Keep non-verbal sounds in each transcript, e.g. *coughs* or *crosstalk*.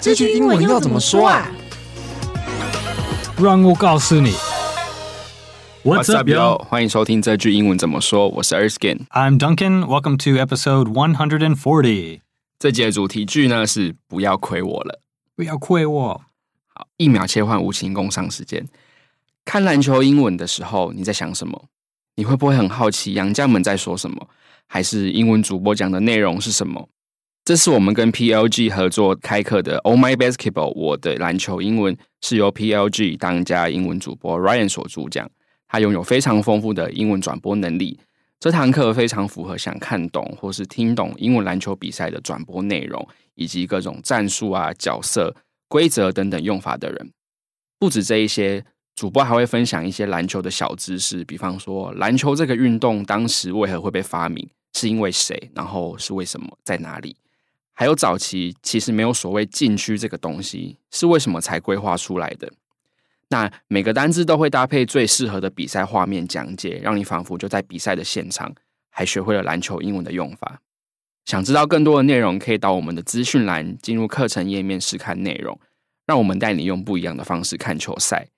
这句英文要怎么说啊？让我告诉你。What's up, yo？欢迎收听这句英文怎么说。我是 Erskine。I'm Duncan. Welcome to episode one hundred and forty. 这节的主题句呢是不要亏我了，不要亏我。好，一秒切换无情工商时间。看篮球英文的时候，你在想什么？你会不会很好奇杨将们在说什么？还是英文主播讲的内容是什么？这是我们跟 PLG 合作开课的 Oh My Basketball，我的篮球英文是由 PLG 当家英文主播 Ryan 所主讲。他拥有非常丰富的英文转播能力。这堂课非常符合想看懂或是听懂英文篮球比赛的转播内容，以及各种战术啊、角色、规则等等用法的人。不止这一些，主播还会分享一些篮球的小知识，比方说篮球这个运动当时为何会被发明，是因为谁，然后是为什么，在哪里？还有早期其实没有所谓禁区这个东西，是为什么才规划出来的？那每个单字都会搭配最适合的比赛画面讲解，让你仿佛就在比赛的现场，还学会了篮球英文的用法。想知道更多的内容，可以到我们的资讯栏进入课程页面试看内容。让我们带你用不一样的方式看球赛。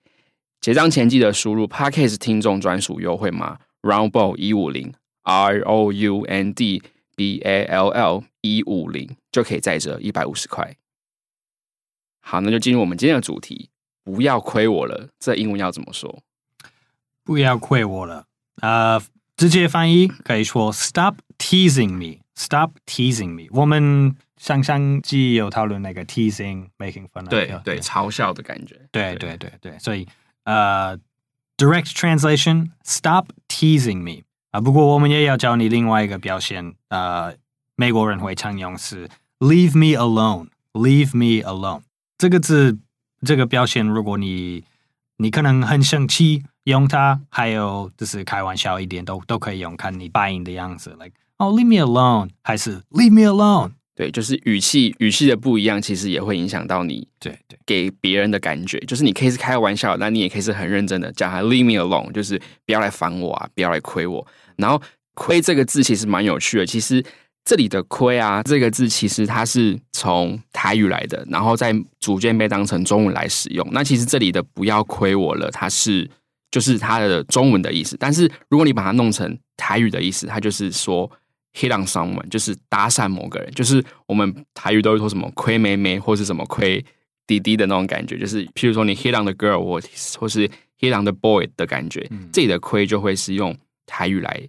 结账前记得输入 Podcast 听众专属优惠码 Roundball 一五零 R O U N D B A L L 一五零就可以再折一百五十块。好，那就进入我们今天的主题。不要亏我了，这英文要怎么说？不要亏我了。呃，直接翻译可以说 “Stop teasing me”。Stop teasing me。我们上上季有讨论那个 teasing，making fun。对对，嘲笑的感觉。对对对对，所以呃，direct translation，Stop teasing me。啊，不过我们也要教你另外一个表现。呃，美国人会常用是 “Leave me alone”，“Leave me alone” 这个字。这个表现，如果你你可能很生气，用它，还有就是开玩笑一点，都都可以用。看你发音的样子，like 哦，oh，leave me alone，还是 leave me alone？对，就是语气语气的不一样，其实也会影响到你对对给别人的感觉。就是你可以是开玩笑，那你也可以是很认真的讲他 leave me alone，就是不要来烦我啊，不要来亏我。然后亏这个字其实蛮有趣的，其实。这里的“亏”啊，这个字其实它是从台语来的，然后再逐渐被当成中文来使用。那其实这里的“不要亏我了”，它是就是它的中文的意思。但是如果你把它弄成台语的意思，它就是说 “hit on someone”，就是搭讪某个人。就是我们台语都会说什么“亏妹妹”或是什么“亏弟弟”的那种感觉。就是譬如说你 “hit on the girl” 或或是 “hit on the boy” 的感觉，这里的“亏”就会是用台语来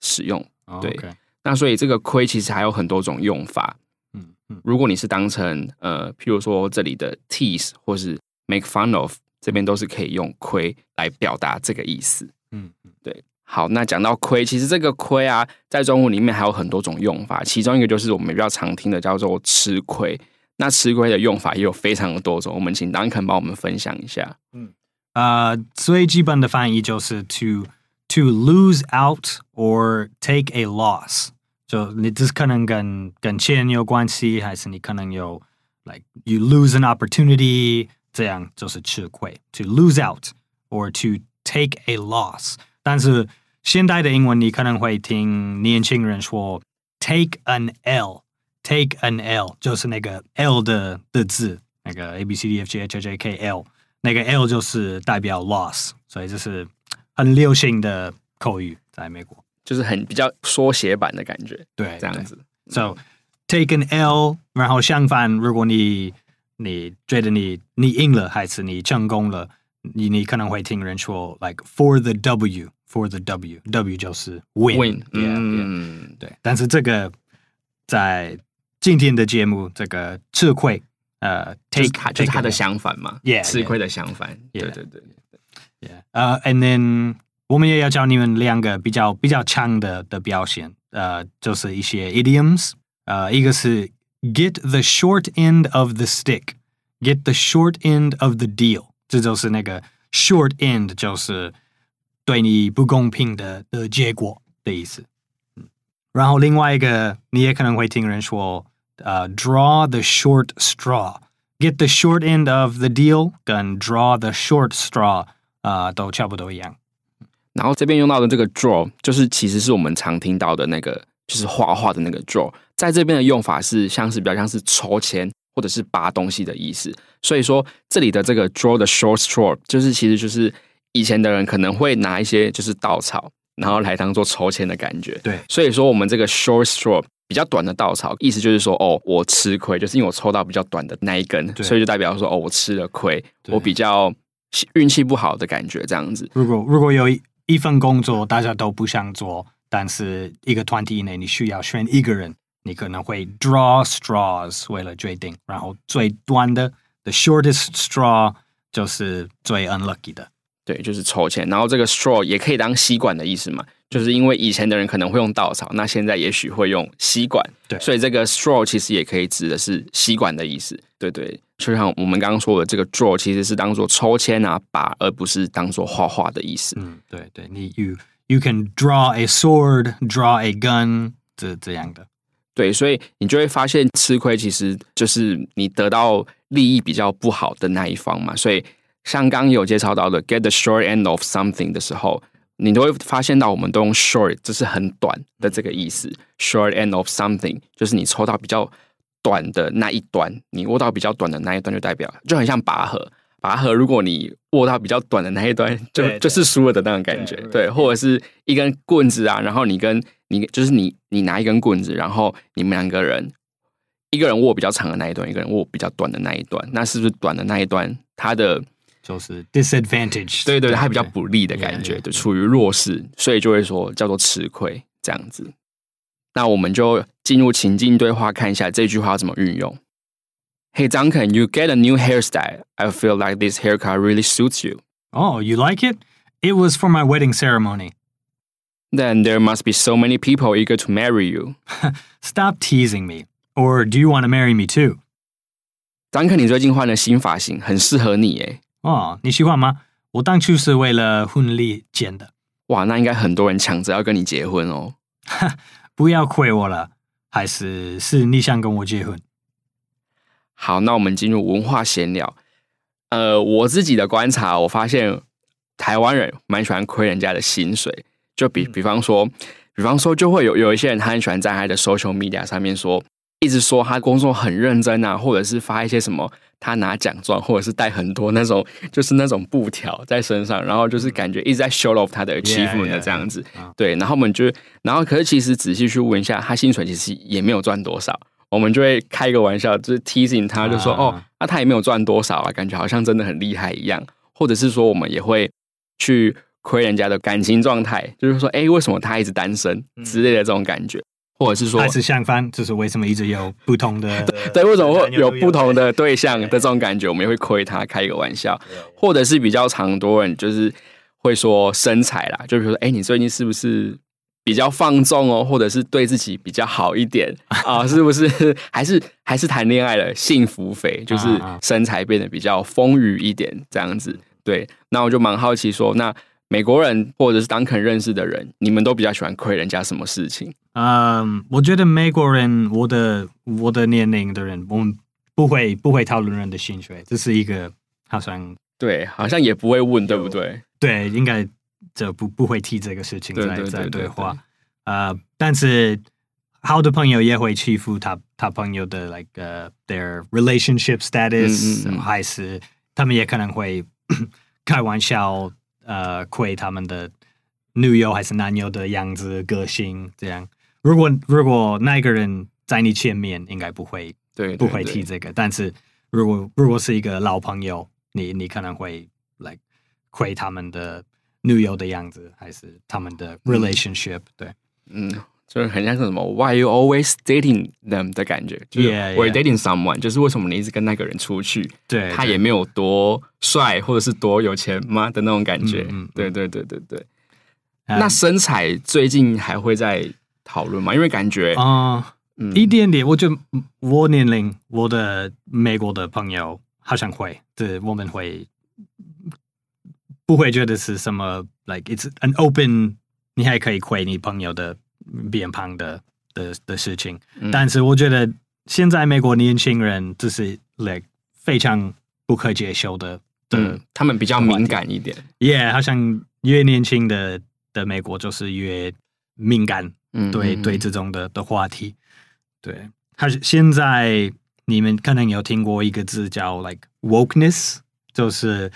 使用。对。那所以这个亏其实还有很多种用法，嗯嗯，如果你是当成呃，譬如说这里的 tease 或是 make fun of，这边都是可以用亏来表达这个意思，嗯嗯，对。好，那讲到亏，其实这个亏啊，在中文里面还有很多种用法，其中一个就是我们比较常听的叫做吃亏。那吃亏的用法也有非常的多种，我们请 Duncan 帮我们分享一下。嗯，呃，最基本的翻译就是 to。To lose out or take a loss，就你这可能跟跟钱有关系，还是你可能有 like you lose an opportunity，这样就是吃亏。To lose out or to take a loss，但是现代的英文你可能会听年轻人说 take an L，take an L 就是那个 L 的的字，那个 A B C D F G H I J K L，那个 L 就是代表 loss，所以这是。 很流行的口语，在美国。就是很比较缩写版的感觉，对，这样子。So take an L，然后相反，如果你你觉得你你赢了，还是你成功了，你你可能会听人说，like for the W，for the W，W 就是 win，嗯，对。但是这个在今天的节目，这个吃亏，呃，take 就是他的相反嘛吃亏的相反，对对对。呃、yeah. uh,，and then 我们也要教你们两个比较比较强的的表现，呃、uh,，就是一些 idioms，呃、uh,，一个是 get the short end of the stick，get the short end of the deal，这就是那个 short end，就是对你不公平的的结果的意思。然后另外一个你也可能会听人说，呃、uh,，draw the short straw，get the short end of the deal 跟 draw the short straw。 啊、呃，都差不多一样。然后这边用到的这个 draw，就是其实是我们常听到的那个，就是画画的那个 draw。在这边的用法是像是比较像是抽签或者是拔东西的意思。所以说这里的这个 draw the short straw，就是其实就是以前的人可能会拿一些就是稻草，然后来当做抽签的感觉。对，所以说我们这个 short straw 比较短的稻草，意思就是说哦，我吃亏，就是因为我抽到比较短的那一根，所以就代表说哦，我吃了亏，我比较运气不好的感觉这样子。如果如果有一一份工作大家都不想做，但是一个团体内你需要选一个人，你可能会 draw straws 为了决定，然后最短的 the shortest straw 就是最 unlucky 的。对，就是抽签，然后这个 straw 也可以当吸管的意思嘛，就是因为以前的人可能会用稻草，那现在也许会用吸管，对，所以这个 straw 其实也可以指的是吸管的意思，对对，就像我们刚刚说的，这个 draw 其实是当做抽签啊把，而不是当做画画的意思。嗯，对对，你 you you can draw a sword, draw a gun，这这样的，对，所以你就会发现吃亏其实就是你得到利益比较不好的那一方嘛，所以。像刚有介绍到的 get the short end of something 的时候，你都会发现到我们都用 short，这是很短的这个意思。short end of something 就是你抽到比较短的那一端，你握到比较短的那一端，就代表就很像拔河。拔河如果你握到比较短的那一端，就就是输了的那种感觉。对，或者是一根棍子啊，然后你跟你就是你你拿一根棍子，然后你们两个人，一个人握比较长的那一端，一个人握比较短的那一端，那是不是短的那一端它的？就是 disadvantage，对对对，它比较不利的感觉，就处于弱势，所以就会说叫做吃亏这样子。那我们就进入情境对话，看一下这句话怎么运用。Hey Duncan, you get a new hairstyle. I feel like this haircut really suits you. Oh, you like it? It was for my wedding ceremony. Then there must be so many people eager to marry you. *laughs* Stop teasing me. Or do you want to marry me too? Duncan，你最近换了新发型，很适合你诶。哦，你喜欢吗？我当初是为了婚礼剪的。哇，那应该很多人抢着要跟你结婚哦。 *laughs* 不要亏我了，还是是你想跟我结婚？好，那我们进入文化闲聊。呃，我自己的观察，我发现台湾人蛮喜欢亏人家的薪水。就比比方说，比方说，就会有有一些人，他很喜欢在他的 social media 上面说。一直说他工作很认真啊，或者是发一些什么他拿奖状，或者是带很多那种就是那种布条在身上，然后就是感觉一直在 show off 他的 achievement 的这样子。Yeah, yeah, yeah. 对，然后我们就，然后可是其实仔细去问一下，他薪水其实也没有赚多少。我们就会开一个玩笑，就是 teasing 他，就说、uh, 哦，那他也没有赚多少啊，感觉好像真的很厉害一样。或者是说，我们也会去亏人家的感情状态，就是说，哎，为什么他一直单身之类的这种感觉。或者是说，还是相反，就是为什么一直有不同的 *laughs* 对，为什么会有不同的对象的这种感觉，我们也会亏他开一个玩笑，或者是比较常多人就是会说身材啦，就比如说，哎，你最近是不是比较放纵哦，或者是对自己比较好一点 *laughs* 啊？是不是？*laughs* 还是还是谈恋爱了，幸福肥，就是身材变得比较丰腴一点这样子？对，那我就蛮好奇说，那。美国人或者是 Duncan 认识的人，你们都比较喜欢亏人家什么事情？嗯，um, 我觉得美国人，我的我的年龄的人，我们不会不会讨论人的薪水，这是一个好像对，好像也不会问，对不对？对，应该就不不会提这个事情在在对话。呃，uh, 但是好的朋友也会欺负他他朋友的 like、uh, their relationship status，嗯嗯嗯还是他们也可能会 *coughs* 开玩笑。呃，亏他们的女友还是男友的样子、个性这样。如果如果那个人在你前面，应该不会，对，不会提这个。但是如果如果是一个老朋友，你你可能会来亏他们的女友的样子，还是他们的 relationship，嗯。对，嗯。就是很像是什么 Why you always dating them 的感觉，就是 We're dating someone，就是为什么你一直跟那个人出去？对，他也没有多帅或者是多有钱吗的那种感觉？嗯，对对对对对。那身材最近还会在讨论嘛？因为感觉啊，一点点。我觉得我年龄，我的美国的朋友好像会，对，我们会不会觉得是什么？Like it's an open，你还可以亏你朋友的。变胖的的的事情，嗯、但是我觉得现在美国年轻人就是 like 非常不可接受的，的、嗯，他们比较敏感一点。Yeah，好像越年轻的的美国就是越敏感，嗯，对对这种的的话题，对，他现在你们可能有听过一个字叫 like wokeness，就是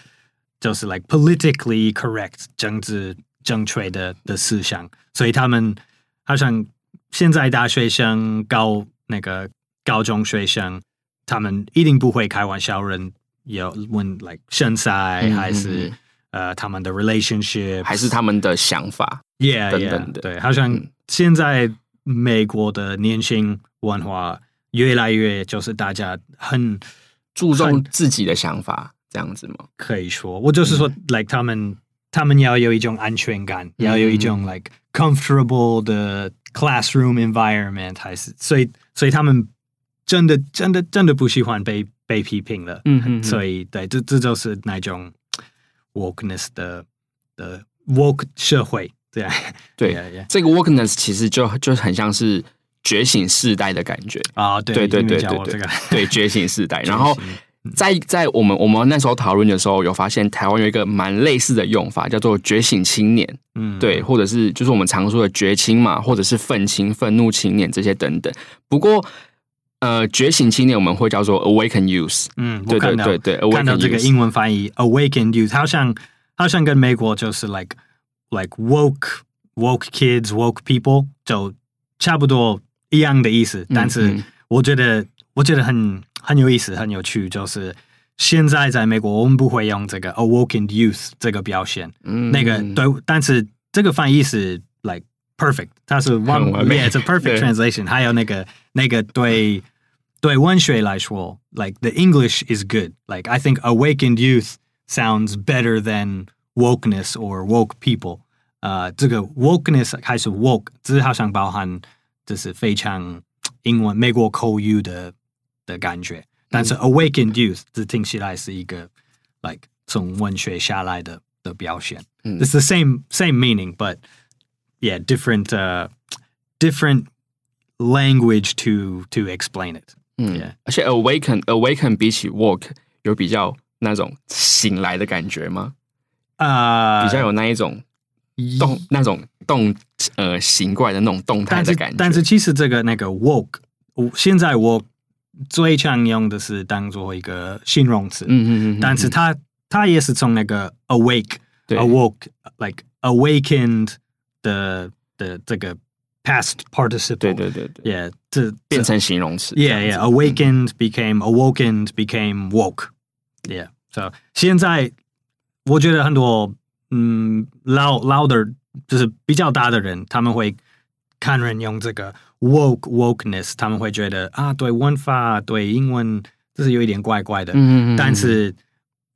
就是 like politically correct 政治正确的的思想，所以他们好像现在大学生高那个高中学生，他们一定不会开玩笑，人有问 like 身材还是、嗯、呃他们的 relationship，还是他们的想法，yeah 等等的，对，好像现在美国的年轻文化。越来越就是大家很注重自己的想法，这样子吗？可以说，我就是说、嗯、，like 他们他们要有一种安全感，嗯、要有一种 like comfortable 的 classroom environment，还是所以所以他们真的真的真的不喜欢被被批评了。嗯嗯，所以对，这这就是那种 wokeness 的的 woke 社会对，*laughs* 对 yeah, yeah. 这个 wokeness 其实就就很像是。觉醒世代的感觉啊，对对对对对对，对 *laughs* 觉醒世代。*laughs* 然后在在我们我们那时候讨论的时候，有发现台湾有一个蛮类似的用法，叫做觉醒青年。嗯，对，或者是就是我们常说的觉青嘛，或者是愤青、愤怒青年这些等等。不过，呃，觉醒青年我们会叫做 awaken youth。嗯，对对对对，看到这个英文翻译 awaken youth，好像好像跟美国就是 like like woke woke kids woke people 就差不多。一样的意思，但是我觉得、嗯、我觉得很很有意思，很有趣。就是现在在美国，我们不会用这个 awoken youth 这个表现，嗯、那个对，但是这个翻译是 like perfect，它是 one yeah，it's a perfect translation。还有那个那个对对文学来说，like the English is good。Like I think awakened youth sounds better than wokeness or woke people。呃，这个 wokeness 还是 woke，只是好像包含。这是非常英文美国口语的的感觉，但是 awakened youth 这听起来是一个 like 从文学下来的的表现。嗯，It's the same same meaning, but yeah, different uh different language to to explain it. 嗯，yeah. 而且 awaken awaken 比起 woke 有比较那种醒来的感觉吗？ 啊，uh, 比较有那一种。动那种动呃形怪的那种动态的感觉，但是其实这个那个 woke，现在我最常用的是当做一个形容词，嗯嗯嗯，但是它它也是从那个 awake，awoke，like awakened 的的这个 past participle，对对对对，yeah，这变成形容词，yeah yeah，awakened became awakened became woke，yeah，so 现在我觉得很多。嗯，老老的，就是比较大的人，他们会看人用这个 woke wokeness，他们会觉得啊，对文法对英文，这是有一点怪怪的。嗯嗯嗯。但是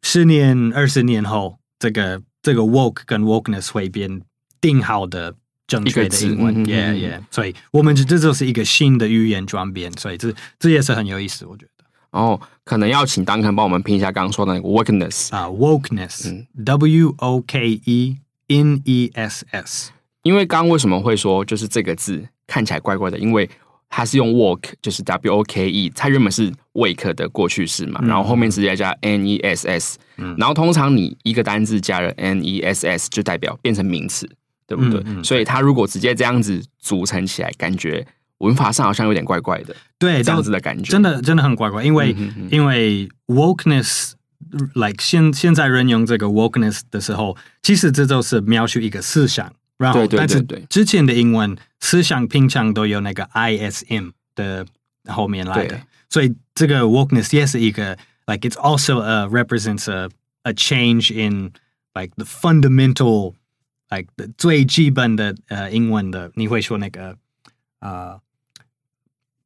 十年、二十年后，这个这个 woke 跟 wokeness 会变定好的正确的英文。Yeah yeah。所以我们这这就是一个新的语言转变，所以这这也是很有意思，我觉得。哦，可能要请 Duncan 帮我们拼一下刚刚说的那个 wokeness 啊，wokeness，W O K E N E S S。因为刚刚为什么会说就是这个字看起来怪怪的？因为它是用 woke，就是 W O K E，它原本是 wake 的过去式嘛，然后后面直接加 N E S S，然后通常你一个单字加了 N E S S 就代表变成名词，对不对？所以它如果直接这样子组成起来，感觉。文法上好像有点怪怪的，对，这样子的感觉，真的真的很怪怪。因为、因为 wokeness，like 现现在人用这个 wokeness 的时候，其实这就是描述一个思想。然后，对对对对，但是之前的英文思想平常都有那个 ism 的后面来的，所以这个 wokeness 也是一个 like it's also a represents a a change in like the fundamental like the 最基本的呃英文的，你会说那个啊。呃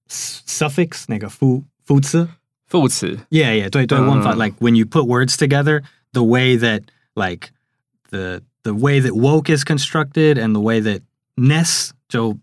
suffix 那个副副词副词，yeah yeah 对对文法 like when you put words together the way that like the the way that woke is constructed and the way that ness 就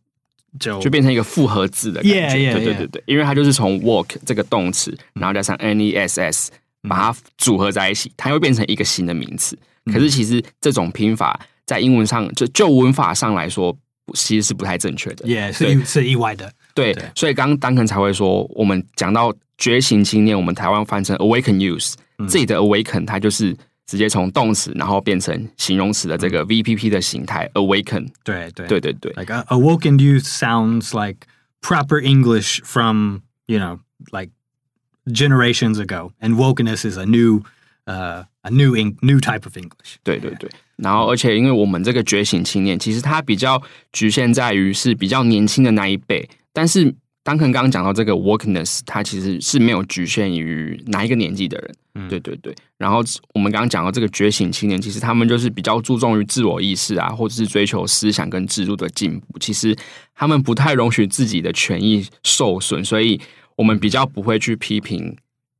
就就变成一个复合字的感觉，对对对对，因为它就是从 woke 这个动词，然后加上 ness 把它组合在一起，它会变成一个新的名词。可是其实这种拼法在英文上就就文法上来说，其实是不太正确的，yeah 是是意外的。 对，对所以刚刚 Duncan 才会说，我们讲到觉醒青年，我们台湾翻成 awaken youth，这里、嗯、的 awaken 它就是直接从动词，然后变成形容词的这个 VPP 的形态、嗯、awaken。对对对对对，like a, awoken youth sounds like proper English from you know like generations ago, and wokeness is a new, uh, a new in, new type of English. 对对对，然后而且因为我们这个觉醒青年，其实它比较局限在于是比较年轻的那一辈，但是。当肯刚刚讲到这个 wokeness，它其实是没有局限于哪一个年纪的人，嗯，对对对。然后我们刚刚讲到这个觉醒青年，其实他们就是比较注重于自我意识啊，或者是追求思想跟制度的进步。其实他们不太容许自己的权益受损，所以我们比较不会去批评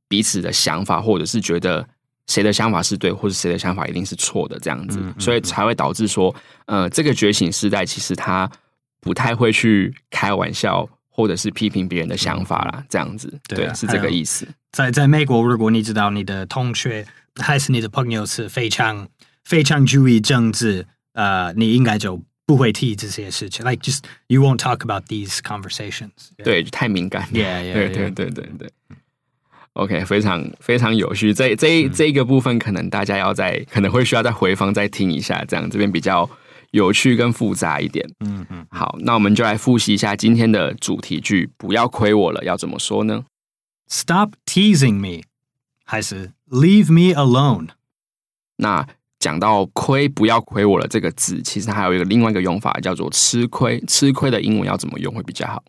彼此的想法，或者是觉得谁的想法是对，或者谁的想法一定是错的这样子，嗯，所以才会导致说，呃，这个觉醒时代其实他不太会去开玩笑。或者是批评别人的想法啦，这样子，对，是这个意思。在在美国，如果你知道你的同学还是你的朋友是非常非常注意政治，呃，你应该就不会提这些事情。Like just you won't talk about these conversations。*laughs* 对，太敏感。Yeah, yeah, 对对对对对。OK，非常非常有趣。这这这一个部分，可能大家要在可能会需要再回放再听一下，这样这边比较。有趣跟复杂一点，嗯嗯，好，那我们就来复习一下今天的主题句，不要亏我了，要怎么说呢？Stop teasing me，还是 Leave me alone？那讲到亏，不要亏我了这个字，其实还有一个另外一个用法叫做吃亏，吃亏的英文要怎么用会比较好？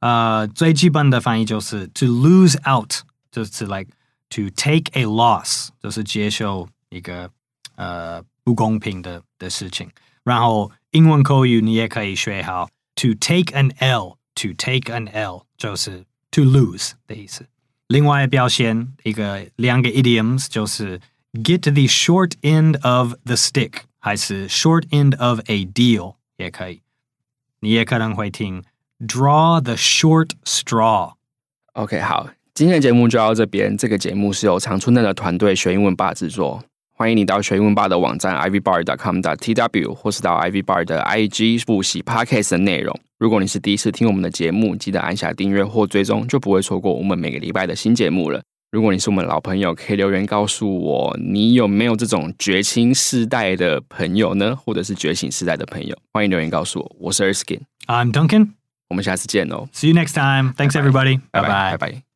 呃，最基本的翻译就是 to lose out，就是 like to take a loss，就是接受一个呃不公平的的事情。然后英文口语你也可以学好，to take an L，to take an L 就是 to lose 的意思。另外表现一个两个 idioms 就是 get the short end of the stick，还是 short end of a deal 也可以。你也可能会听 draw the short straw。OK，好，今天的节目就到这边。这个节目是由常春藤的团队学英文吧制作。欢迎你到学英文吧的网站 ivybar.com.tw，或是到 ivybar 的 IG 复习 Podcast 的内容。如果你是第一次听我们的节目，记得按下订阅或追踪，就不会错过我们每个礼拜的新节目了。如果你是我们老朋友，可以留言告诉我，你有没有这种觉青世代的朋友呢？或者是觉醒世代的朋友？欢迎留言告诉我。我是 Erskine，I'm Duncan，我们下次见哦。See you next time. Thanks everybody. 拜拜，拜拜。